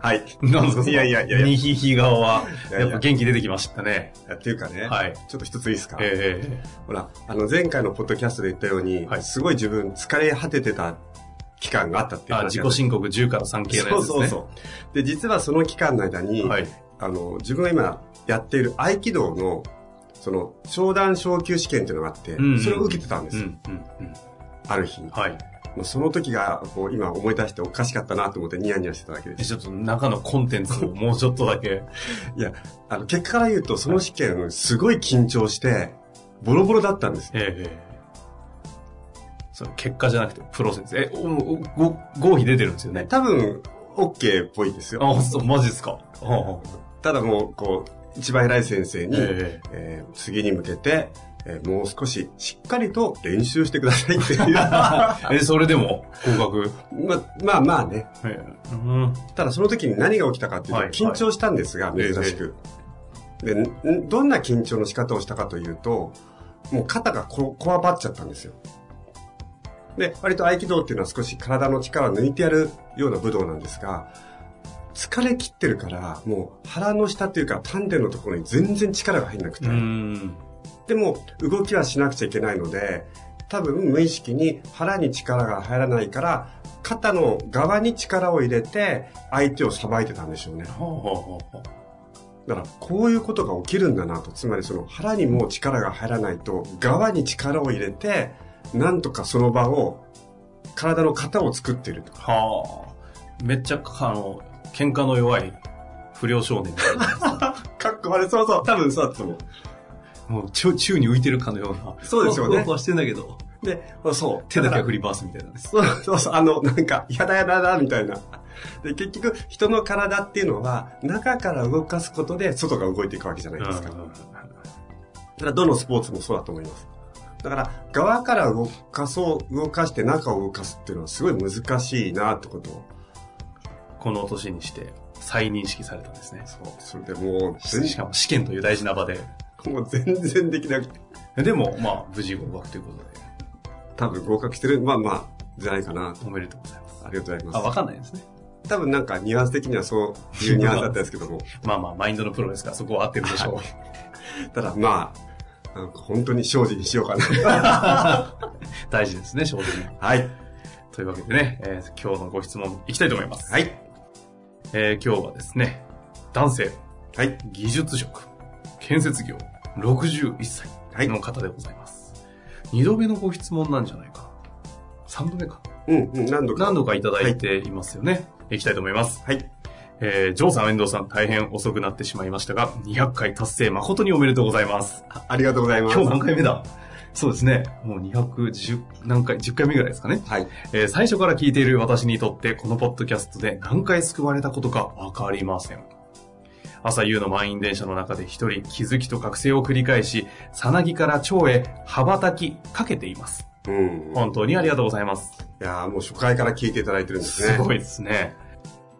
はい。なんですかいやいやいやいやにひひ顔は、いやいややっぱ元気出てきましたね。っていうかね、はいちょっと一ついいですか、ええほら、あの前回のポッドキャストで言ったように、はいすごい自分疲れ果ててた期間があったっていうあ、話自己申告10から3系のやつですね。そうそうそう。で、実はその期間の間に、はい。あの、自分が今やっている合気道の、その、商談昇級試験っていうのがあって、うんうんそれを受けてたんですよ。うん、うん、うん。ある日。はい。その時が、こう、今思い出しておかしかったなと思ってニヤニヤしてただけです。えちょっと中のコンテンツをもうちょっとだけ。いや、あの、結果から言うと、その試験、すごい緊張して、ボロボロだったんですよ。ええそれ結果じゃなくてプロセス。え、おおご合否出てるんですよね？多分、OK っぽいですよ。あ、そう、マジですか？ただもう、こう、一番偉い先生に、ええー次に向けて、えーもう少ししっかりと練習してくださいっていう。え、それでも？合格？ま、まあまあね。ええうん。ただその時に何が起きたかっていうと、はい緊張したんですが、珍しく。でんどんな緊張の仕方をしたかというと、もう肩がここわばっちゃったんですよ。で、割と合気道っていうのは少し体の力を抜いてやるような武道なんですが、疲れ切ってるから、もう腹の下っていうか丹田のところに全然力が入んなくて。うん。でも、動きはしなくちゃいけないので、多分無意識に腹に力が入らないから、肩の側に力を入れて、相手をさばいてたんでしょうね。だから、こういうことが起きるんだなと。つまり、その腹にも力が入らないと、側に力を入れて、なんとかその場を、体の型を作っていると。はあ。めっちゃ、あの、喧嘩の弱い不良少年。かっこ悪い。そうそう。多分そうだと思う。もう宙、宙に浮いてるかのような。そうですよねふわしてんだけど、で、そう。手だけ振り回すみたいなね。そうそうそう、あの、なんか、やだやだやだ、みたいな。で、結局、人の体っていうのは、中から動かすことで、外が動いていくわけじゃないですか。だから、どのスポーツもそうだと思います。だから、側から動かそう、動かして中を動かすっていうのは、すごい難しいなってことを。この年にして再認識されたんですね。そう。それでもう、全しかも試験という大事な場で。もう全然できなくて、でも、まあ、無事合格ということで、多分合格してる、まあまあ、じゃないかなと。おめでとうございます。ありがとうございあ、まわかんないですね。す。多分なんか、ニュアンス的にはそういうニュアンスだったんですけども。まあまあ、マインドのプロですから、そこは合ってるでしょう。ただまあ、なんか本当に精進しようかな。大事ですね、正直。はい。というわけでね、えー今日のご質問いきたいと思います。はい。えー今日はですね、男性、はい。技術職、建設業、61歳はいの方でございます。二度目のご質問なんじゃないかな。三度目か。うん、うん、何度か。何度かいただいていますよね。いきたいと思います。はい。えー、ジョーさん、遠藤さん、大変遅くなってしまいましたが、200回達成誠におめでとうございます。あありがとうございます。今日何回目だ？そうですね。もう210何回、10回目ぐらいですかね。はい。えー最初から聞いている私にとって、このポッドキャストで何回救われたことかわかりません。朝夕の満員電車の中で一人気づきと覚醒を繰り返し、さなぎから腸へ羽ばたきかけています。うん。い本当にありがとうございます。やーもう初回から聞いていただいてるんですね。すごいですね。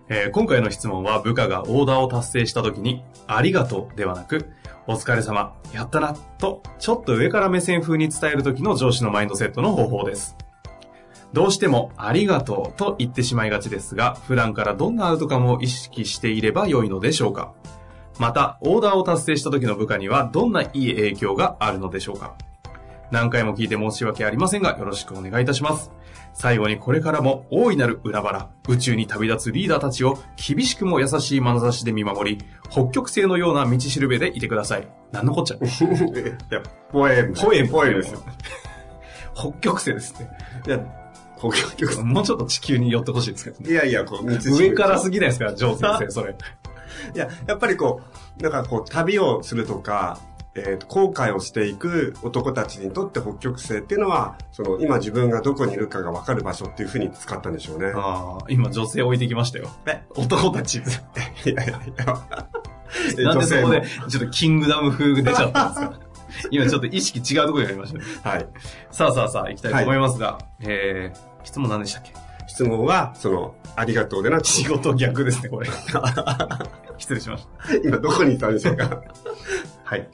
えー今回の質問は部下がオーダーを達成した時に、ありがとうではなく、お疲れ様、やったな、と、ちょっと上から目線風に伝える時の上司のマインドセットの方法です。どうしてもありがとうと言ってしまいがちですが、普段からどんなアウトカムを意識していれば良いのでしょうか？また、オーダーを達成した時の部下にはどんないい影響があるのでしょうか？何回も聞いて申し訳ありませんが、よろしくお願いいたします。最後にこれからも大いなる裏腹、宇宙に旅立つリーダーたちを厳しくも優しい眼差しで見守り、北極星のような道しるべでいてください。なんのこっちゃ。いや、ポエム。ポエムポエムですよ。北極星ですね。いや、北極星。もうちょっと地球に寄ってほしいですけどね。いやいや、こう、上からすぎないですか、ジョー先生、それ。いや、やっぱりこう、なんかこう、旅をするとか、えーと、後悔をしていく男たちにとって北極星っていうのは、その今自分がどこにいるかが分かる場所っていうふうに使ったんでしょうね。ああ、今女性置いてきましたよ。え？男たち。いやいやいや。なんでそこで女、ちょっとキングダム風出ちゃったんですか？今ちょっと意識違うところにありましたね。はい。さあさあさあ、行きたいと思いますが、えー、質問何でしたっけ？質問は、その、ありがとうでなく、仕事逆ですね、これ。失礼しました。今どこにいたんでしょうか？はい。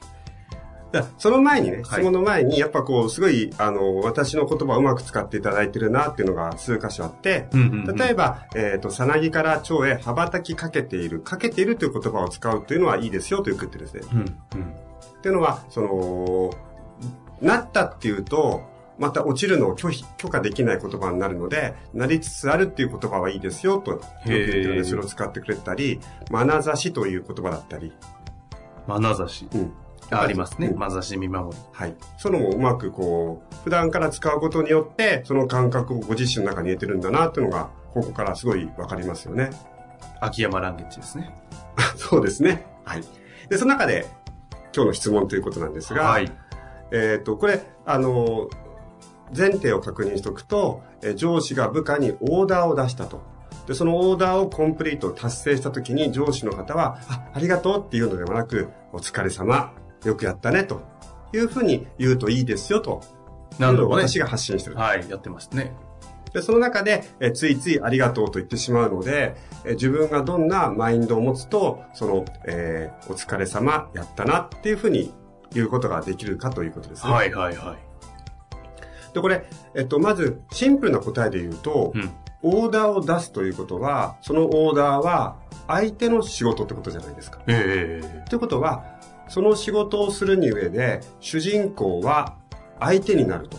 だその前にね、質問の前に、やっぱこう、すごい、あの、私の言葉をうまく使っていただいてるなっていうのが数箇所あって、うんうんうん例えば、えっ、と、さなぎから蝶へ羽ばたきかけている、かけているという言葉を使うというのはいいですよという言ってですね。うん、うん。っていうのは、その、なったっていうと、また落ちるのを拒否、許可できない言葉になるので、なりつつあるっていう言葉はいいですよと、よく言ってるので、それを使ってくれたり、眼差しという言葉だったり、眼差し。うん。あありますね。うん眼差し見守り。はい。そのもうまくこう、普段から使うことによって、その感覚をご自身の中に入れてるんだなっていうのが、ここからすごいわかりますよね。秋山ランゲッジですね。そうですね。はい。で、その中で、今日の質問ということなんですが、はい。えっ、と、これ、あの、前提を確認しておくと、えー上司が部下にオーダーを出したと。で、そのオーダーをコンプリート達成したときに上司の方は、あ、ありがとうっていうのではなく、お疲れ様、よくやったね、というふうに言うといいですよ、と。なるほど、ね。私が発信してる。はい、やってますね。で、その中で、えーついついありがとうと言ってしまうので、えー自分がどんなマインドを持つと、その、えーお疲れ様、やったなっていうふうに言うことができるかということですね。はい、はい、はい。で、これ、えっと、まず、シンプルな答えで言うと、うん。オーダーを出すということは、そのオーダーは、相手の仕事ってことじゃないですか。ええということは、その仕事をするに上で、主人公は相手になると。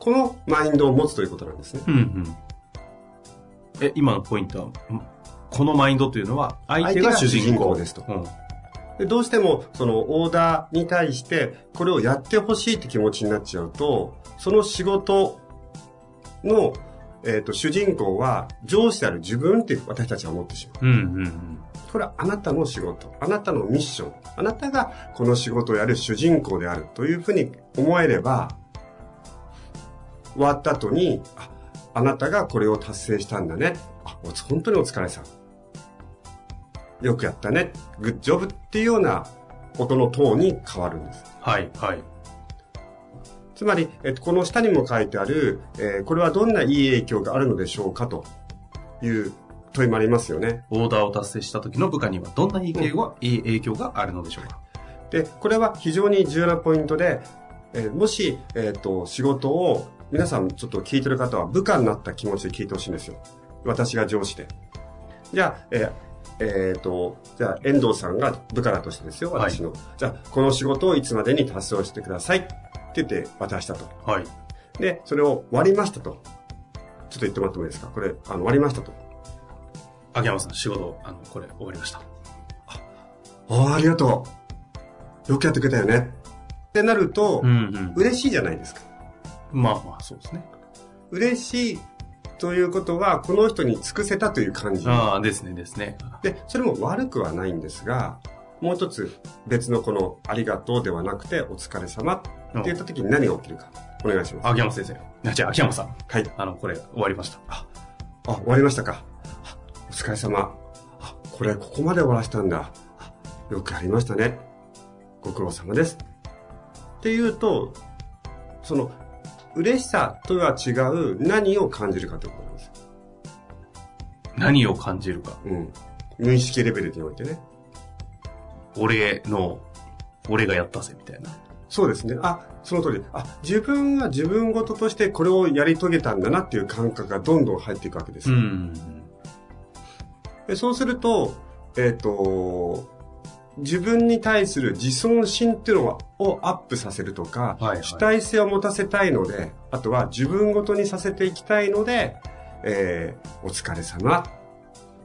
このマインドを持つということなんですね。うん、うん。え、今のポイントは、んこのマインドというのは、相手が主人公相手が主人公ですとうん。でどうしても、そのオーダーに対して、これをやってほしいって気持ちになっちゃうと、その仕事の、えっ、と、主人公は上司である自分って私たちは思ってしまう。うん、うん、うん。これはあなたの仕事、あなたのミッション、あなたがこの仕事をやる主人公であるというふうに思えれば、終わった後に、あ、あなたがこれを達成したんだね。あ、本当にお疲れさん。よくやったね。グッジョブっていうような音のトーンに変わるんです。はい、はい。つまり、えっと、この下にも書いてある、えーこれはどんないい影響があるのでしょうかという問いもありますよね。オーダーを達成した時の部下にはどんな影響が、いい影響があるのでしょうかで、これは非常に重要なポイントで、えーもし、えっ、と、仕事を、皆さんちょっと聞いてる方は部下になった気持ちで聞いてほしいんですよ。私が上司で。じゃあ、えーえーと、じゃあ、遠藤さんが部下だとしてですよ、私の。じゃあ、この仕事をいつまでに達成してくださいって言って渡したと。はい。で、それを割りましたと。ちょっと言ってもらってもいいですか？これ、あの、割りましたと。秋山さん、仕事、あの、これ終わりました。ああ、ありがとう。よくやってくれたよね。ってなると、ん、嬉しいじゃないですか。うん。まあまあ、そうですね。嬉しいということは、この人に尽くせたという感じ。ああ、ですね、ですね。で、それも悪くはないんですが、もう一つ別のこのありがとうではなくてお疲れ様って言った時に何が起きるか。お願いします。秋山先生。あじゃあ、秋山さん。はい。あの、これ、終わりました。あ、終わりましたか。あお疲れ様。あ、これここまで終わらせたんだ。あよくやりましたね。ご苦労様です。っていうと、その、嬉しさとは違う何を感じるかということなんですよ。何を感じるか。うん。無意識レベルにおいてね。俺の、俺がやったぜ、みたいな。そうですね。あ、その通り。あ、自分は自分事としてこれをやり遂げたんだなっていう感覚がどんどん入っていくわけです。ん。でそうすると、えっ、と、自分に対する自尊心っていうのはをアップさせるとか、はいはい主体性を持たせたいので、あとは自分ごとにさせていきたいので、えーお疲れ様、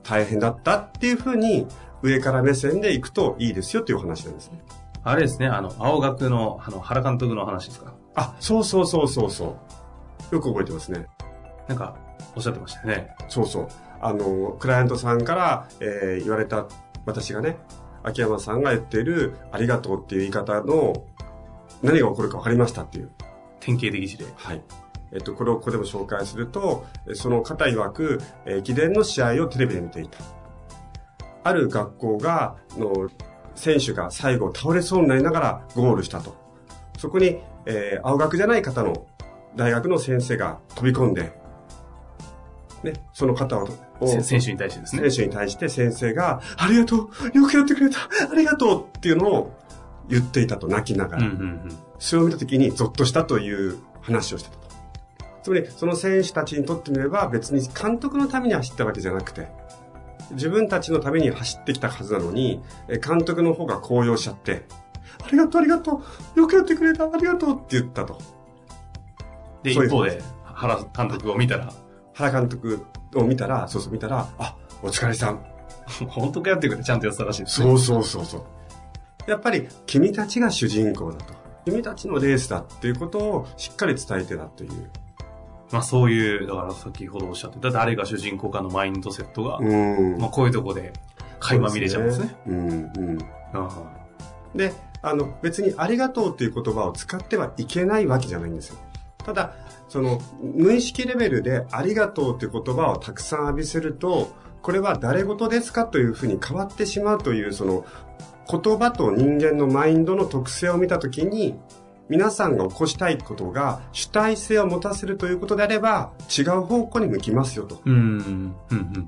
大変だったっていうふうに上から目線でいくといいですよっていうお話なんですね。あれですね、あの、青学の、あの、原監督の話ですか？あ、そうそうそうそうそう。よく覚えてますね。なんか、おっしゃってましたよね。そうそう。あの、クライアントさんから、えー言われた、私がね、秋山さんが言っている、ありがとうっていう言い方の、何が起こるか分かりましたっていう。典型的事例。はい。えっと、これをここでも紹介すると、えその方曰く、えー駅伝の試合をテレビで見ていた。ある学校が、の、選手が最後倒れそうになりながらゴールしたと。そこに、えー青学じゃない方の大学の先生が飛び込んで、ね、その方を、選手に対してですね。選手に対して先生が、ありがとうよくやってくれたありがとうっていうのを言っていたと泣きながら。うんうんうん。それを見た時にゾッとしたという話をしてたと。つまり、その選手たちにとってみれば別に監督のために走ったわけじゃなくて、自分たちのために走ってきたはずなのに、え監督の方が高揚しちゃって、ありがとうありがとうよくやってくれたありがとうって言ったと。で、そういう一方で、原監督を見たら、原監督を見たら、そうそう見たら、あ、お疲れさん。本当かやってくれ、ちゃんとやってたらしいですね。そうそうそうそう。やっぱり、君たちが主人公だと。君たちのレースだっていうことをしっかり伝えてたという。まあそういう、だから先ほどおっしゃってた誰が主人公かのマインドセットが、うん。まあこういうとこで垣間見れちゃうんですね。そうですね。うんうん。あで、あの、別にありがとうっていう言葉を使ってはいけないわけじゃないんですよ。ただ、その、無意識レベルでありがとうっていう言葉をたくさん浴びせると、これは誰事ですかというふうに変わってしまうという、その、言葉と人間のマインドの特性を見たときに、皆さんが起こしたいことが主体性を持たせるということであれば、違う方向に向きますよと。うん、うん、うん、うん。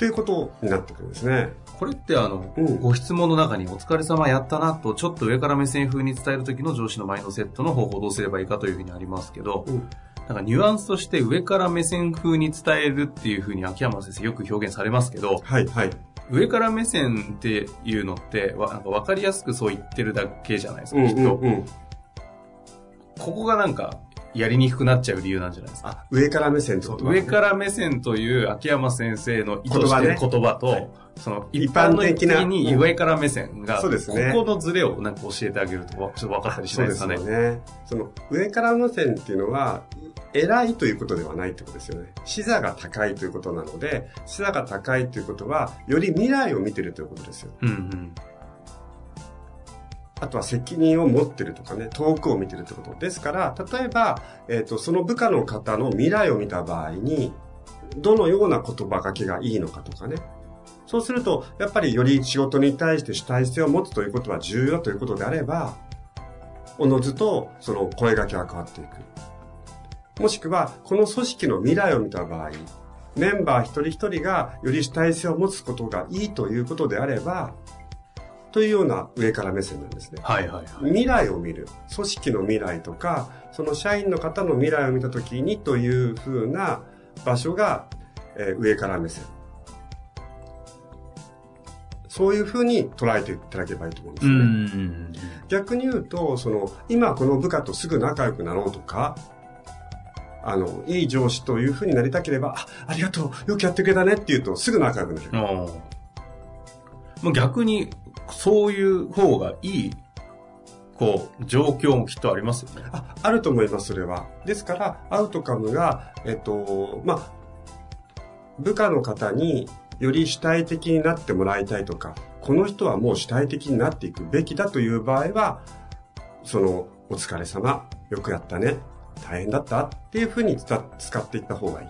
っていうことになってくるんですね。これってあの、うんご質問の中にお疲れ様やったなと、ちょっと上から目線風に伝える時の上司のマインドセットの方法をどうすればいいかというふうにありますけど、うんなんかニュアンスとして上から目線風に伝えるっていうふうに秋山先生よく表現されますけど、はい、はい。上から目線っていうのって、わなんか分かりやすくそう言ってるだけじゃないですか、うんきっと。うんうん。ここがなんか、やりにくくなっちゃう理由なんじゃないですか？あ、上から目線と？上から目線という秋山先生の意図してる言葉と、はいその一一般的に上から目線が、そうですねここのズレをなんか教えてあげると、ちょっと分かったりしそうでないですかね？すよね。その、上から目線っていうのは、偉いということではないってことですよね。視座が高いということなので、視座が高いということは、より未来を見てるということですよ。うんうん。あとは責任を持ってるとかね、遠くを見てるってこと。ですから、例えば、えっ、と、その部下の方の未来を見た場合に、どのような言葉がけがいいのかとかね。そうすると、やっぱりより仕事に対して主体性を持つということは重要だということであれば、おのずとその声掛けは変わっていく。もしくは、この組織の未来を見た場合、メンバー一人一人がより主体性を持つことがいいということであれば、というような上から目線なんですね。はいはいはい。未来を見る。組織の未来とか、その社員の方の未来を見たときにというふうな場所が、えー上から目線。そういうふうに捉えていただければいいと思うんですね。ん。逆に言うと、その、今この部下とすぐ仲良くなろうとか、あの、いい上司というふうになりたければ、あ、ありがとう、よくやってくれたねって言うとすぐ仲良くなる。もう逆に、そういう方がいい、こう、状況もきっとありますよね。あ、あると思います、それは。ですから、アウトカムが、えっと、まあ、部下の方により主体的になってもらいたいとか、この人はもう主体的になっていくべきだという場合は、その、お疲れ様、よくやったね、大変だったっていうふうに使使っていった方がいい。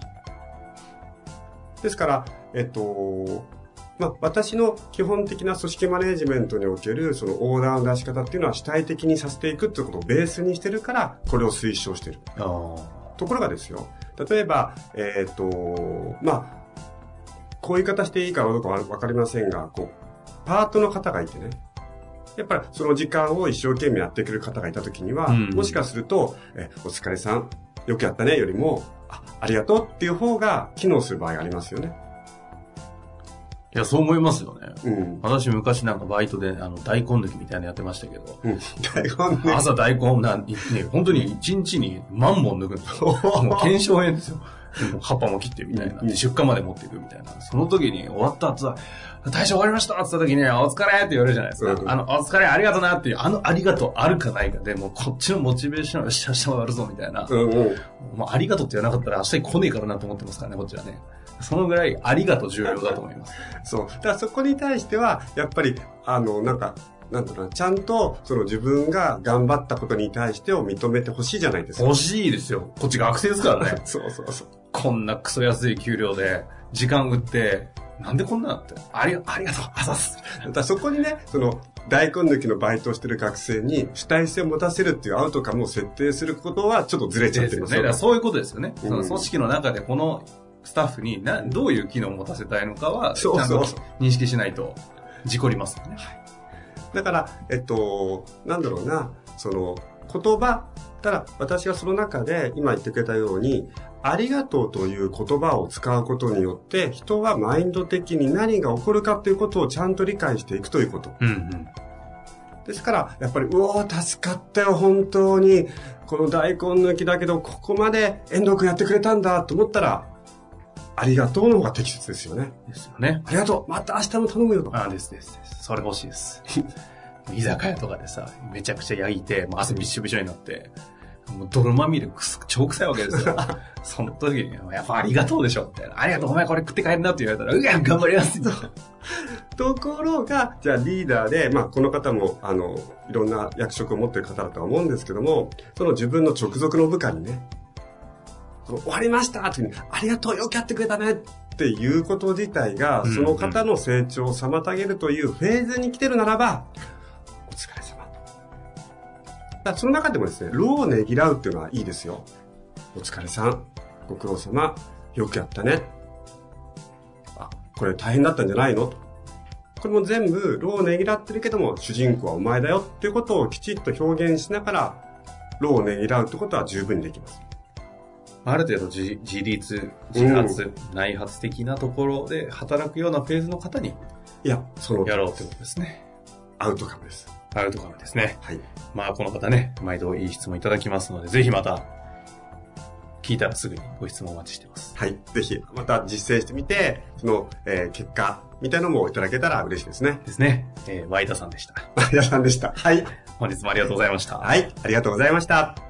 ですから、えっと、まあ、私の基本的な組織マネジメントにおけるそのオーダーの出し方っていうのは主体的にさせていくっていうことをベースにしてるから、これを推奨してる。ところがですよ、例えば、えっ、と、まあ、こういう方していいかどうかわわかりませんが、こう、パートの方がいてね、やっぱりその時間を一生懸命やってくれる方がいたときには、うん。もしかすると、え、お疲れさん、よくやったね、よりも、あ、ありがとうっていう方が機能する場合がありますよね。いや、そう思いますよね。うん。私昔なんかバイトであの大根抜きみたいなのやってましたけど、うん。台本ね。朝大根なん、ね、本当に一日に万本抜くんですよ。もう検証編ですよ。葉っぱも切ってみたいな。出荷まで持っていくみたいな。その時に終わった後は、大将終わりましたって言った時に、お疲れって言われるじゃないですか。うんあの、お疲れありがとうなっていう、あのありがとうあるかないかで、もうこっちのモチベーションはよし、明日終わるぞみたいな。うんうん。もうありがとうって言わなかったら明日に来ねえからなと思ってますからね、こっちはね。そのぐらいありがとう重要だと思います。そう。だからそこに対しては、やっぱり、あの、なんか、なんだろうな、ちゃんと、その自分が頑張ったことに対してを認めてほしいじゃないですか。欲しいですよ。こっち学生ですからね。そうそうそう。こんなクソ安い給料で、時間売って、なんでこんなって。ありが、ありがとう、あざっす。だそこにね、その、大根抜きのバイトをしてる学生に主体性を持たせるっていうアウトカムを設定することはちょっとずれちゃってるんですね。だからよ。そういうことですよね。うんその組織の中でこのスタッフになどういう機能を持たせたいのかは、ちゃんと認識しないと事故りますよね。だから、えっと、なんだろうな、その、言葉、ただ私はその中で今言ってくれたように、ありがとうという言葉を使うことによって、人はマインド的に何が起こるかということをちゃんと理解していくということ。うんうん。ですから、やっぱり、うおー、助かったよ、本当に。この大根抜きだけど、ここまで遠藤君やってくれたんだと思ったら、ありがとうの方が適切ですよね。ですよね。ありがとうまた明日も頼むよと。あですですです。それ欲しいです。居酒屋とかでさ、めちゃくちゃ焼いて、もう汗びっしょびしょになって、もう泥まみれくす超臭いわけですよ。その時に、やっぱありがとうでしょみたいな。ありがとう、お前これ食って帰るなって言われたら、うわ、頑張ります。ところが、じゃあリーダーで、まあこの方も、あの、いろんな役職を持っている方だとは思うんですけども、その自分の直属の部下にね、この終わりましたっていうありがとう、よくやってくれたねっていうこと自体が、うんその方の成長を妨げるというフェーズに来てるならば、お疲れ様。だその中でもですね、労をねぎらうっていうのはいいですよ。お疲れさん、ご苦労様、よくやったね。あ、これ大変だったんじゃないの？とこれも全部、労をねぎらってるけども、主人公はお前だよっていうことをきちっと表現しながら、労をねぎらうってことは十分にできます。ある程度自自立、自発、内発的なところで働くようなフェーズの方にいや、その、やろうってことですね。アウトカムです。アウトカムですね。はい。まあこの方ね、毎度いい質問いただきますので、ぜひまた、聞いたらすぐにご質問お待ちしてます。はい。ぜひ、また実践してみて、その、えー結果、みたいなのもいただけたら嬉しいですね。ですね。えー、ワイダさんでした。やさんでした。はい。本日もありがとうございました。はい。ありがとうございました。